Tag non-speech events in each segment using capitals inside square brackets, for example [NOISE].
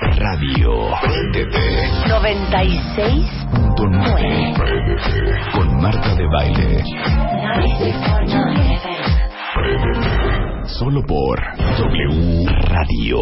Radio. Préndete. 96. Con Marta de Baile. 96.9. Solo por W Radio.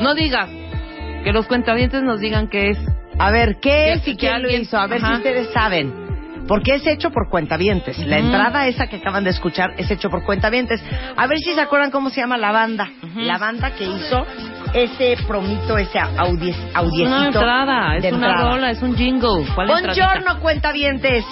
No digas. Que los cuentavientes nos digan qué es. A ver, ¿qué es y quién lo hizo? A ver Ajá. si ustedes saben. Porque es hecho por cuentavientes. La entrada esa que acaban de escuchar es hecho por cuentavientes. A ver si se acuerdan cómo se llama la banda. La banda que hizo ese promito, ese audi Es audiecito. una entrada, es una entrada. rola, es un jingle. ¿Cuál? Buongiorno, cuentavientes.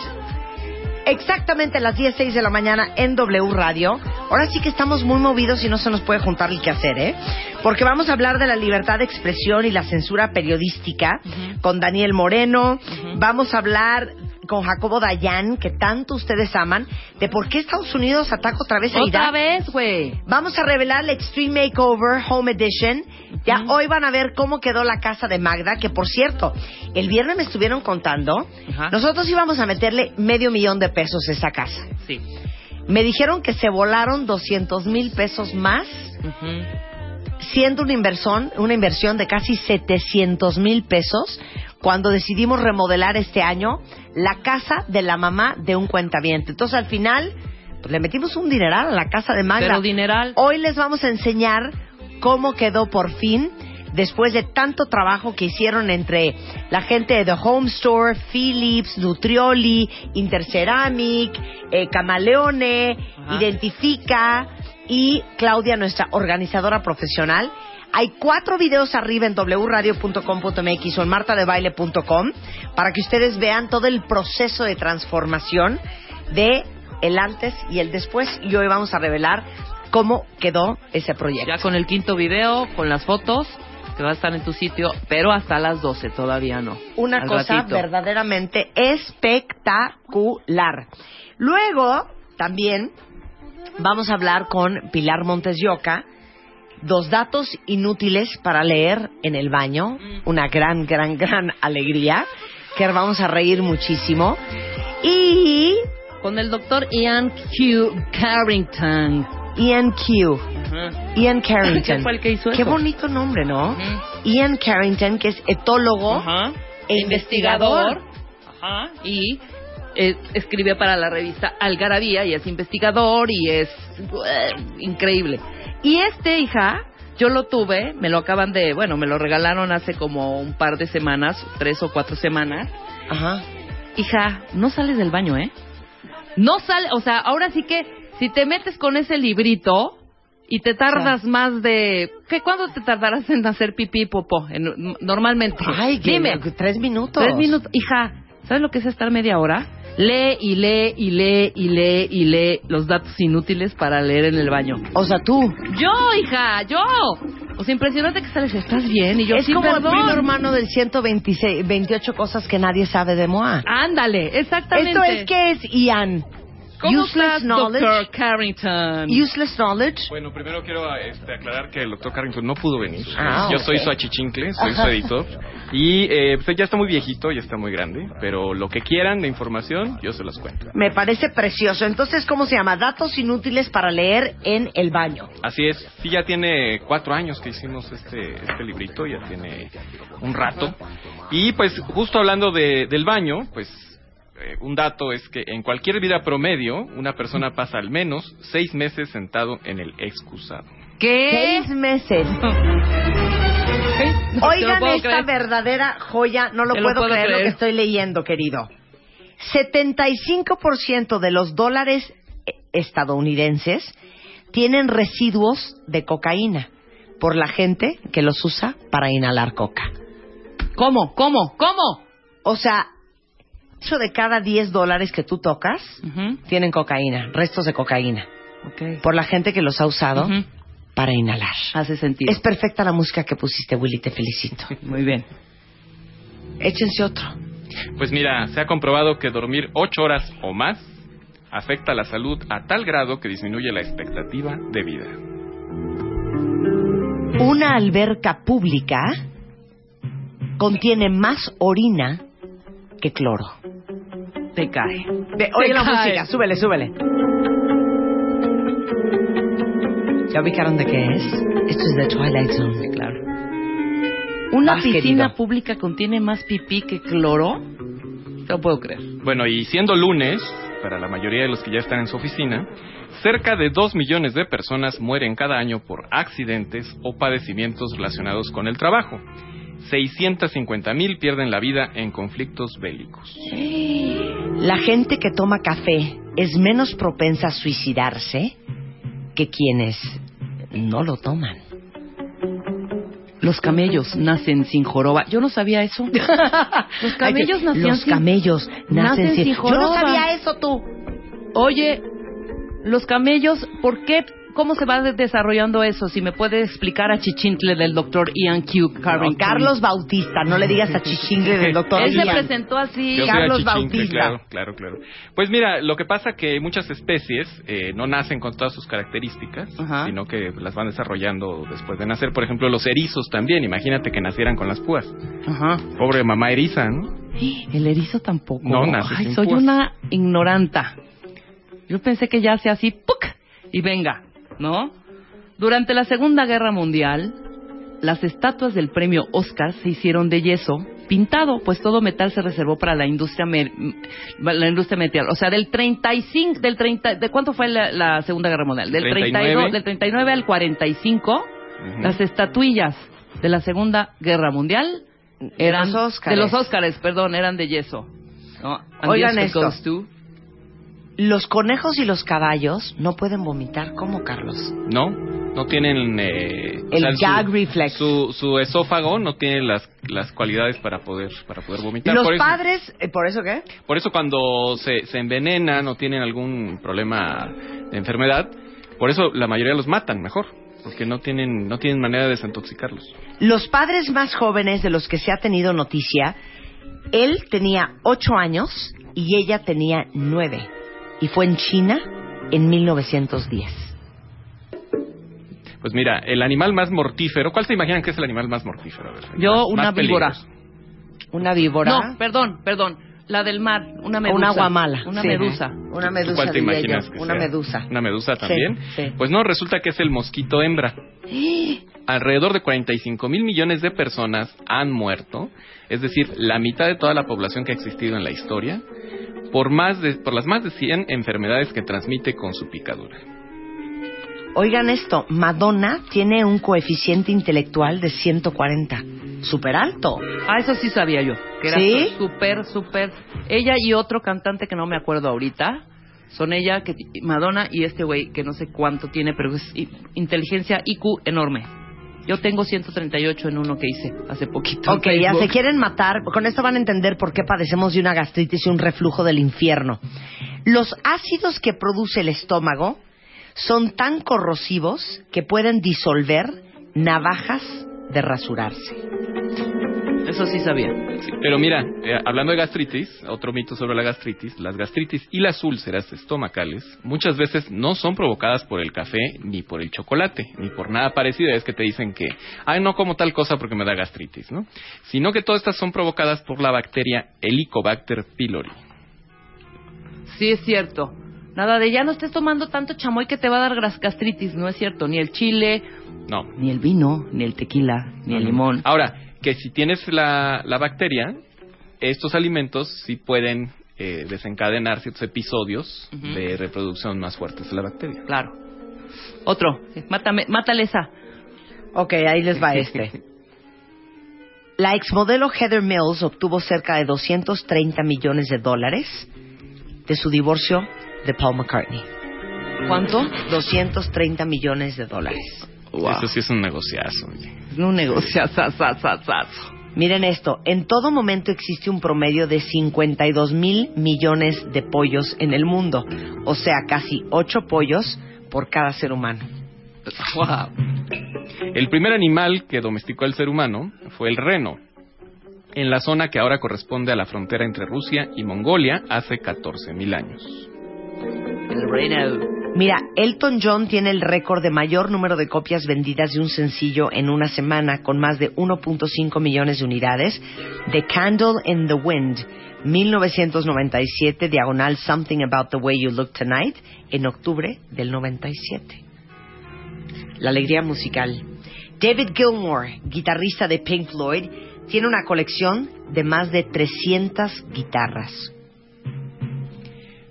Exactamente a las 10.06 de la mañana en W Radio. Ahora sí que estamos muy movidos y no se nos puede juntar el que hacer, ¿eh? Porque vamos a hablar de la libertad de expresión y la censura periodística con Daniel Moreno. Vamos a hablar con Jacobo Dayan, que tanto ustedes aman, de por qué Estados Unidos ataca otra vez a Otra Irak. vez, güey. Vamos a revelar la Extreme Makeover Home Edition. Ya hoy van a ver cómo quedó la casa de Magda, que por cierto, el viernes me estuvieron contando. Nosotros íbamos a meterle medio millón de pesos a esa casa. Sí. Me dijeron que se volaron 200 mil pesos más, siendo una inversión, una inversión de casi 700 mil pesos, cuando decidimos remodelar este año la casa de la mamá de un cuentaviente. Entonces al final, pues le metimos un dineral a la casa de Magda. Pero dineral. Hoy les vamos a enseñar cómo quedó por fin después de tanto trabajo que hicieron entre la gente de The Home Store, Philips, Nutrioli, Interceramic, eh, Camaleone, Ajá. Identifica y Claudia, nuestra organizadora profesional. Hay cuatro videos arriba en wradio.com.mx o en martadebaile.com para que ustedes vean todo el proceso de transformación de el antes y el después. Y hoy vamos a revelar cómo quedó ese proyecto. Ya con el quinto video, con las fotos, que va a estar en tu sitio, pero hasta las 12 todavía no. Una Al cosa ratito. verdaderamente espectacular. Luego, también vamos a hablar con Pilar Montes de Oca, dos datos inútiles para leer en el baño, una gran, gran, gran [LAUGHS] alegría, que vamos a reír muchísimo. Y Con el doctor Ian Q. Carrington. Ian Q. Ajá. Ian Carrington. [LAUGHS] ¿Quién fue el que hizo Qué eso? bonito nombre, ¿no? Ian Carrington, que es etólogo e investigador. Ajá. Y eh, escribe para la revista Algarabía y es investigador y es eh, increíble. Y este, hija, yo lo tuve, me lo acaban de, bueno, me lo regalaron hace como un par de semanas, tres o cuatro semanas. Ajá. Hija, no sales del baño, ¿eh? No sale, o sea, ahora sí que si te metes con ese librito y te tardas más de... ¿qué, ¿Cuándo te tardarás en hacer pipí y popó? En- normalmente. Ay, que- Dime. tres minutos. Tres minutos. Hija, ¿sabes lo que es estar media hora? Lee y lee y lee y lee y lee los datos inútiles para leer en el baño. O sea, tú. Yo, hija, yo. O sea, impresionante que sales, ¿estás bien? Y yo, es sí, como perdón. el primo hermano del 128 cosas que nadie sabe de Moa. Ándale, exactamente. Esto es que es Ian. ¿Cómo Useless estás, knowledge. Dr. Carrington? Useless knowledge. Bueno, primero quiero este, aclarar que el doctor Carrington no pudo venir. Ah, Yo ok. soy su achichincle, soy su editor. Y eh, pues ya está muy viejito, ya está muy grande. Pero lo que quieran de información, yo se los cuento. Me parece precioso. Entonces, ¿cómo se llama? Datos inútiles para leer en el baño. Así es, sí, ya tiene cuatro años que hicimos este, este librito, ya tiene un rato. Y pues justo hablando de, del baño, pues eh, un dato es que en cualquier vida promedio, una persona pasa al menos seis meses sentado en el excusado. ¿Qué? Seis meses. No, Oigan esta creer. verdadera joya, no lo puedo, puedo creer, lo creer. que estoy leyendo, querido. 75% de los dólares eh, estadounidenses tienen residuos de cocaína por la gente que los usa para inhalar coca. ¿Cómo? ¿Cómo? ¿Cómo? O sea, 8 de cada 10 dólares que tú tocas Ujú. tienen cocaína, restos de cocaína, Ok. por la gente que los ha usado Ujú. para inhalar. Hace sentido. Es perfecta la música que pusiste, Willy, te felicito. [LAUGHS] Muy bien. Échense otro. Pues mira, se ha comprobado que dormir ocho horas o más afecta la salud a tal grado que disminuye la expectativa de vida. Una alberca pública contiene más orina que cloro. Te cae. Ve, oye la cae. música, súbele, súbele. ¿Ya ubicaron de qué es? Esto es de Twilight Zone. Claro. ¿Una piscina querido. pública contiene más pipí que cloro? No lo puedo creer. Bueno, y siendo lunes, para la mayoría de los que ya están en su oficina, cerca de 2 millones de personas mueren cada año por accidentes o padecimientos relacionados con el trabajo. 650 mil pierden la vida en conflictos bélicos. La gente que toma café es menos propensa a suicidarse que quienes no lo toman. Los camellos nacen sin joroba. Yo no sabía eso. [LAUGHS] Los camellos Ay, nacían Los sin- camellos nacen, nacen sin... sin Yo no joroba. sabía eso tú. Oye, los camellos, ¿por qué? ¿Cómo se va de- desarrollando eso? Si me puede explicar a Chichintle del doctor Ian Q. Carrington. Carlos Bautista, no le digas a Chichingle del doctor Él se Ian. presentó así. Yo Carlos Bautista. Claro, claro, claro. Pues mira, lo que pasa que muchas especies eh, no nacen con todas sus características, sino que las van desarrollando después de nacer. Por ejemplo, los erizos también. Imagínate que nacieran con las púas. Ajá. Pobre mamá eriza, ¿no? [GASPS] El erizo tampoco. No, nace Ay, sin soy púas. una ignoranta. Yo pensé que ya hace así, ¡puc! Y venga, ¿no? Durante la Segunda Guerra Mundial, las estatuas del premio Oscar se hicieron de yeso pintado, pues todo metal se reservó para la industria la industria metal. O sea, del 35, del 30, ¿de cuánto fue la, la Segunda Guerra Mundial? Del 39. 32, del 39 al 45, Ujú. las estatuillas de la Segunda Guerra Mundial eran de los Óscares, perdón, eran de yeso. ¿no? Oigan esto. to- Los conejos y los caballos no pueden vomitar. ¿Cómo, Carlos? No, no tienen... eh, El gag reflex. Su, su esófago no tiene las, las cualidades para poder, para poder vomitar. Los por, eso, padres... eh, ¿Por eso qué? por eso cuando se, se envenenan o tienen algún problema de enfermedad, por eso la mayoría los matan mejor. Porque no tienen, no tienen manera de desintoxicarlos. Los padres más jóvenes de los que se ha tenido noticia, él tenía ocho años y ella tenía nueve. Y fue en China en 1910. Pues mira, el animal más mortífero, ¿cuál se imaginan que es el animal más mortífero? Ver, Yo, más- una más víbora. peligroso. Una víbora. No, perdón, perdón. La del mar, una medusa. Una guamala. Una sí. medusa. Una ¿Tú medusa, ¿Cuál te imaginas que Una sea? medusa. ¿Una medusa también? sí. Pues no, resulta que es el mosquito hembra. Alrededor de 45 mil millones de personas han muerto, es decir, la mitad de toda la población que ha existido en la historia, por, más de, por las más de 100 enfermedades que transmite con su picadura. Oigan esto, Madonna tiene un coeficiente intelectual de 140. Súper alto. Ah, eso sí sabía yo. Que era ¿Sí? súper, súper. Ella y otro cantante que no me acuerdo ahorita. Son ella, que Madonna y este güey que no sé cuánto tiene, pero es inteligencia IQ enorme. Yo tengo 138 en uno que hice hace poquito. Ok, ya se quieren matar. Con esto van a entender por qué padecemos de una gastritis y un reflujo del infierno. Los ácidos que produce el estómago son tan corrosivos que pueden disolver navajas de rasurarse. Eso sí sabía. Sí, pero mira, eh, hablando de gastritis, otro mito sobre la gastritis, las gastritis y las úlceras estomacales muchas veces no son provocadas por el café ni por el chocolate, ni por nada parecido. Es que te dicen que, ay, no como tal cosa porque me da gastritis, ¿no? Sino que todas estas son provocadas por la bacteria Helicobacter pylori. Sí es cierto. Nada de ya no estés tomando tanto chamoy que te va a dar gastritis, no es cierto. Ni el chile, No. ni el vino, ni el tequila, ni el limón. Ahora, que si tienes la, la bacteria, estos alimentos sí pueden eh, desencadenar ciertos episodios de reproducción más fuertes de la bacteria. Claro. Otro. Mátame, mátale esa. Ok, ahí les va [LAUGHS] este. La exmodelo Heather Mills obtuvo cerca de 230 millones de dólares de su divorcio de Paul McCartney. ¿Cuánto? 230 millones de dólares. Eso sí es un negociazo. oye. Es un negocio. Miren esto, en todo momento existe un promedio de 52 mil millones de pollos en el mundo, o sea, casi 8 pollos por cada ser humano. Wow. El primer animal que domesticó el ser humano fue el reno, en la zona que ahora corresponde a la frontera entre Rusia y Mongolia hace 14.000 años. El reino. Mira, Elton John tiene el récord de mayor número de copias vendidas de un sencillo en una semana, con más de 1.5 millones de unidades, de Candle in the Wind, 1997, diagonal Something About the Way You Look Tonight, en octubre del 97. La alegría musical. David Gilmour, guitarrista de Pink Floyd, tiene una colección de más de 300 guitarras.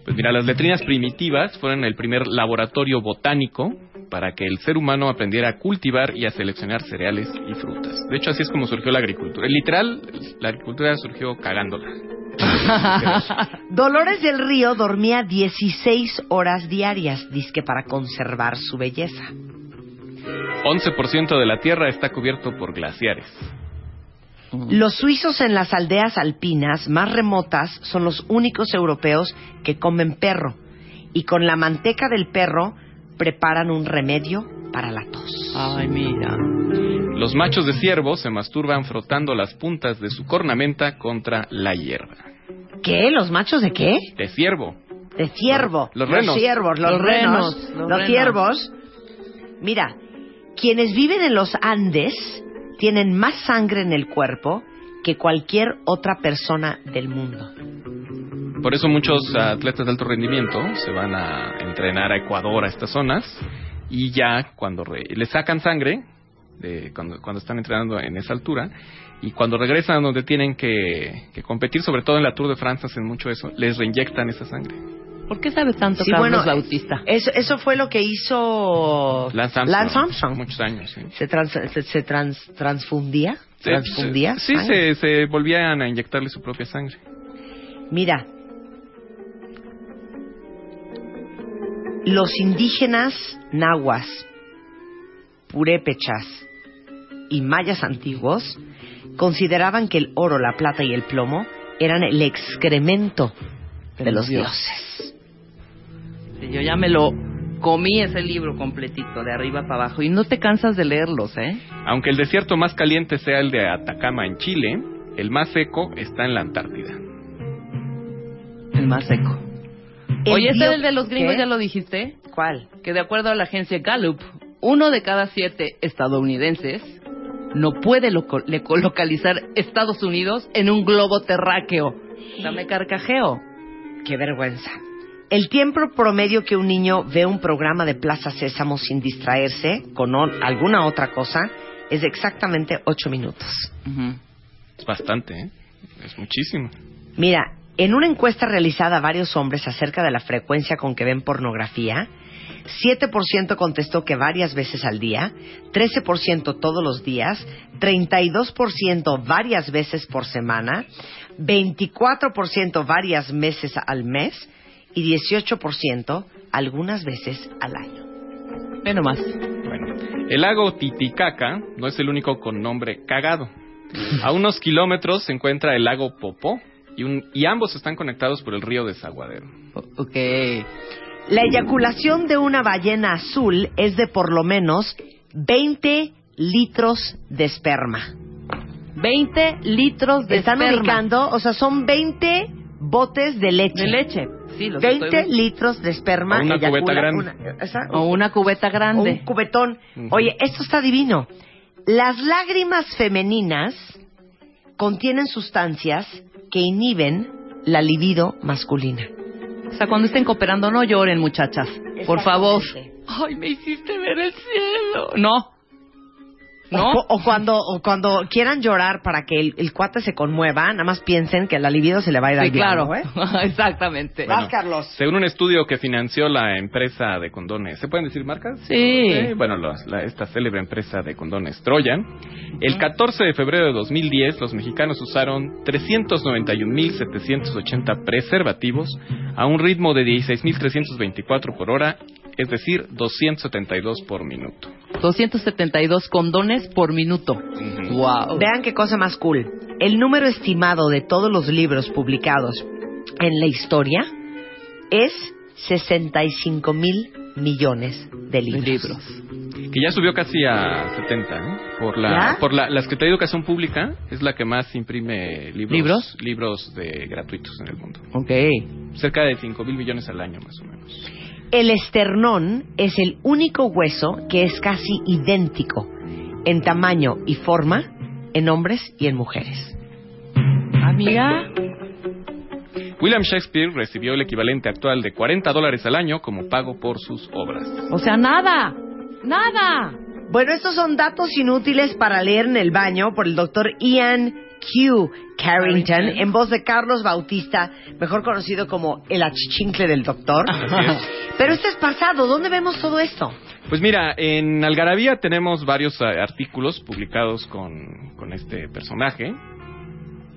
Pues mira, las letrinas primitivas fueron el primer laboratorio botánico para que el ser humano aprendiera a cultivar y a seleccionar cereales y frutas. De hecho, así es como surgió la agricultura. Literal, la agricultura surgió cagándola. [LAUGHS] Dolores del Río dormía 16 horas diarias, disque para conservar su belleza. 11% de la Tierra está cubierto por glaciares. Los suizos en las aldeas alpinas más remotas son los únicos europeos que comen perro y con la manteca del perro preparan un remedio para la tos. Ay, mira. Los machos de ciervo se masturban frotando las puntas de su cornamenta contra la hierba. ¿Qué? ¿Los machos de qué? De ciervo. De ciervo. Los renos. ciervos, los, Los renos, renos, los, los renos. ciervos. Mira, quienes viven en los Andes tienen más sangre en el cuerpo que cualquier otra persona del mundo. Por eso muchos atletas de alto rendimiento se van a entrenar a Ecuador, a estas zonas, y ya cuando re- les sacan sangre, de cuando, cuando están entrenando en esa altura, y cuando regresan donde tienen que, que competir, sobre todo en la Tour de France hacen mucho eso, les reinyectan esa sangre. ¿Por qué sabe tanto Sí, Carlos bueno, Bautista? Eso, eso fue lo que hizo Lance Armstrong. Armstrong. Muchos años, sí. Se, trans- se, se trans- transfundía. Sí, transfundía. Sí, se, se volvían a inyectarle su propia sangre. Mira, los indígenas nahuas, purépechas y mayas antiguos consideraban que el oro, la plata y el plomo eran el excremento de los dioses. Sí, Yo ya me lo comí ese libro completito, de arriba para abajo, y no te cansas de leerlos, ¿eh? Aunque el desierto más caliente sea el de Atacama en Chile, el más seco está en la Antártida. El más seco. El Oye, ese del de los gringos ¿Qué? ya lo dijiste, ¿Cuál? que de acuerdo a la agencia Gallup, uno de cada siete estadounidenses no puede loco- le- localizar Estados Unidos en un globo terráqueo. Dame carcajeo. Qué vergüenza. El tiempo promedio que un niño ve un programa de Plaza Sésamo sin distraerse con alguna otra cosa es de exactamente ocho minutos. Es bastante, ¿eh? Es muchísimo. Mira, en una encuesta realizada a varios hombres acerca de la frecuencia con que ven pornografía, 7% contestó que varias veces al día, 13% todos los días, 32% varias veces por semana, 24% varias veces al mes y 18% algunas veces al año. Ve nomás. Bueno, el lago Titicaca no es el único con nombre cagado. A unos kilómetros se encuentra el lago Popó y, un- y ambos están conectados por el río Desaguadero. Ok. La eyaculación de una ballena azul es de por lo menos 20 litros de esperma. 20 litros de Están esperma. ubicando, o sea, son 20 botes de leche. De leche. Sí, los 20 estoy- litros de esperma. O una eyacula cubeta grande. una- esa- O una cubeta o grande. un cubetón. Oye, esto está divino. Las lágrimas femeninas contienen sustancias que inhiben la libido masculina. O sea, cuando estén cooperando, no lloren, muchachas. Por favor. Ay, me hiciste ver el cielo. No. O, ¿No? cu- o cuando, o cuando quieran llorar para que el, el cuate se conmueva, nada más piensen que la libido se le va a ir Sí, al diablo, claro. ¿eh? [LAUGHS] Exactamente. Vas, Carlos. Según un estudio que financió la empresa de condones, ¿se pueden decir marcas? Sí. bueno, los- la- esta célebre empresa de condones Troyan. El 14 de febrero de 2010, los mexicanos usaron 391.780 preservativos a un ritmo de 16.324 por hora, es decir, 272 por minuto. 272 condones por minuto. Wow. Vean qué cosa más cool. El número estimado de todos los libros publicados en la historia es 65 mil millones de libros. libros. Que ya subió casi a 70, ¿no? Por la, ¿Ya? por la, la Secretaría de Educación Pública es la que más imprime libros, ¿Libros? libros de gratuitos en el mundo. Ok. Cerca de 5 mil millones al año, más o menos. El esternón es el único hueso que es casi idéntico en tamaño y forma en hombres y en mujeres. Amiga. William Shakespeare recibió el equivalente actual de 40 dólares al año como pago por sus obras. O sea, nada. Nada. Bueno, estos son datos inútiles para leer en el baño por el doctor Ian Q. Carrington, en voz de Carlos Bautista, mejor conocido como el achichincle del doctor. [LAUGHS] Pero este es pasado, ¿dónde vemos todo esto? Pues mira, en Algarabía tenemos varios eh, artículos publicados con, con este personaje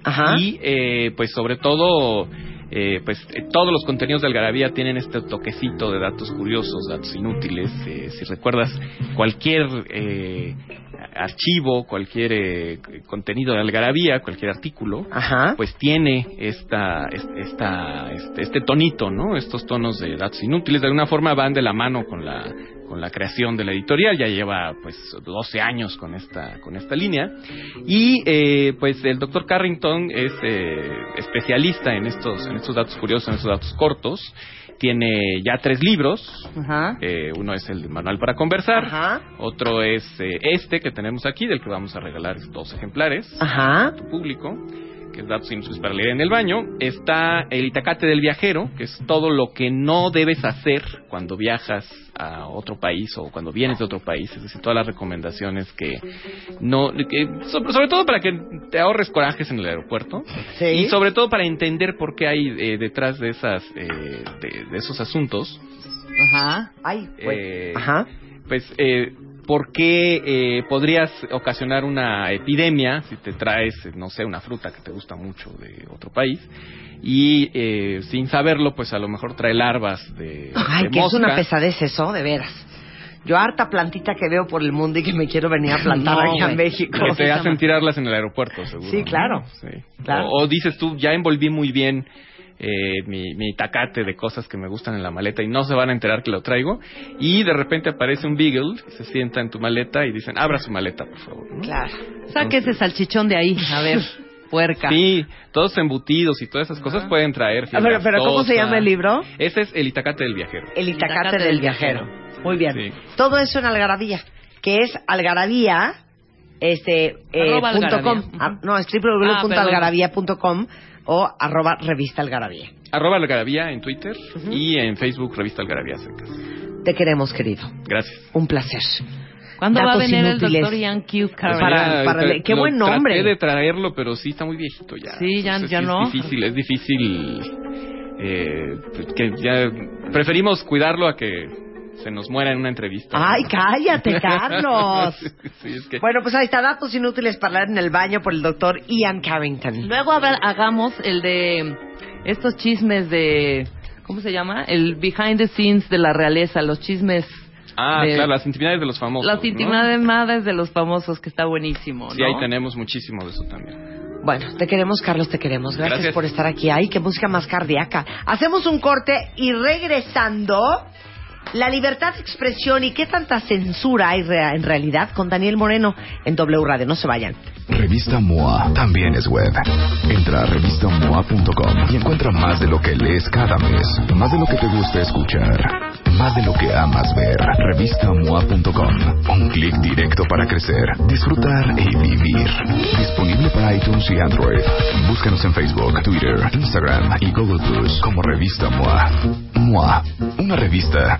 Ajá. y eh, pues sobre todo eh, pues eh, todos los contenidos de Algarabía tienen este toquecito de datos curiosos, datos inútiles. Eh, si recuerdas cualquier eh, archivo, cualquier eh, contenido de Algarabía, cualquier artículo, Ajá. pues tiene esta, es- esta, este, este tonito, ¿no? Estos tonos de datos inútiles, de alguna forma van de la mano con la, con la creación de la editorial, ya lleva pues 12 años con esta, con esta línea, y eh, pues el doctor Carrington es eh, especialista en estos, en estos datos curiosos, en estos datos cortos, tiene ya tres libros, Ajá. eh, uno es el Manual para Conversar, Ajá. otro es eh, este que tenemos aquí, del que vamos a regalar dos ejemplares Ajá. tu público, que es datos inútiles para leer en el baño. Está el Itacate del viajero, que es todo lo que no debes hacer cuando viajas a otro país o cuando vienes de otro país, es decir, todas las recomendaciones que no, que- sobre, sobre todo para que te ahorres corajes en el aeropuerto Sí. y sobre todo para entender por qué hay eh, detrás de esas eh, de, de esos asuntos Ajá. Ay, eh, Ajá. pues, eh, ¿por qué eh, podrías ocasionar una epidemia si te traes, no sé, una fruta que te gusta mucho de otro país? Y eh, sin saberlo, pues a lo mejor trae larvas de, Ay, de que es mosca. una pesadez eso, de veras. Yo harta plantita que veo por el mundo y que me quiero venir a plantar No, aquí a. México. Que te hacen tirarlas en el aeropuerto, seguro. Sí, ¿no? claro. Sí. Claro. O, o dices tú, ya envolví muy bien eh, mi, mi tacate de cosas que me gustan en la maleta y no se van a enterar que lo traigo. Y de repente aparece un beagle, se sienta en tu maleta y dicen, abra su maleta, por favor. ¿no? Claro. Saque ese salchichón de ahí. A ver, [LAUGHS] puerca. Sí, todos embutidos y todas esas cosas pueden traer A fiebre ver, pero ¿cómo se llama el libro? Ese es el Itacate del viajero. El Itacate Itacate del del viajero. Muy bien. Sí. Todo eso en Algarabía, que es algarabía, este, eh, punto algarabía. com. Ah, no, es Ah, www.algarabía.com o arroba revista algarabía. Arroba Algarabía en Twitter y en Facebook Revista Algarabía Secas. Te queremos, querido. Gracias. Un placer. ¿Cuándo va a venir inútiles. el doctor Ian Q. Pues? Para- para qué buen nombre. Traté de traerlo, pero sí está muy viejito ya. Sí, ya- Entonces, ya sí no. Es difícil, es difícil. eh, que ya preferimos cuidarlo a que se nos muera en una entrevista. Ay, cállate, [LAUGHS] Carlos. sí, es que Bueno, pues ahí está, datos inútiles para leer en el baño por el doctor Ian Carrington. Luego habrá- hagamos el de estos chismes de... ¿Cómo se llama? El behind the scenes de la realeza, los chismes... Ah, de- claro, las intimidades de los famosos. Las ¿no? intimidades de los famosos, que está buenísimo, ¿no? Sí, ahí tenemos muchísimo de eso también. Bueno, te queremos, Carlos, te queremos. Gracias, Gracias. por estar aquí. Ay, qué música más cardíaca. Hacemos un corte y regresando La libertad de expresión y qué tanta censura hay en realidad con Daniel Moreno en W Radio. No se vayan. Revista MOA también es web. Entra a revistamoa.com y encuentra más de lo que lees cada mes, más de lo que te gusta escuchar, más de lo que amas ver. Revistamoa.com. Un clic directo para crecer, disfrutar y vivir. Disponible para iTunes y Android. Búscanos en Facebook, Twitter, Instagram y Google Plus como Revista MOA. MOA, una revista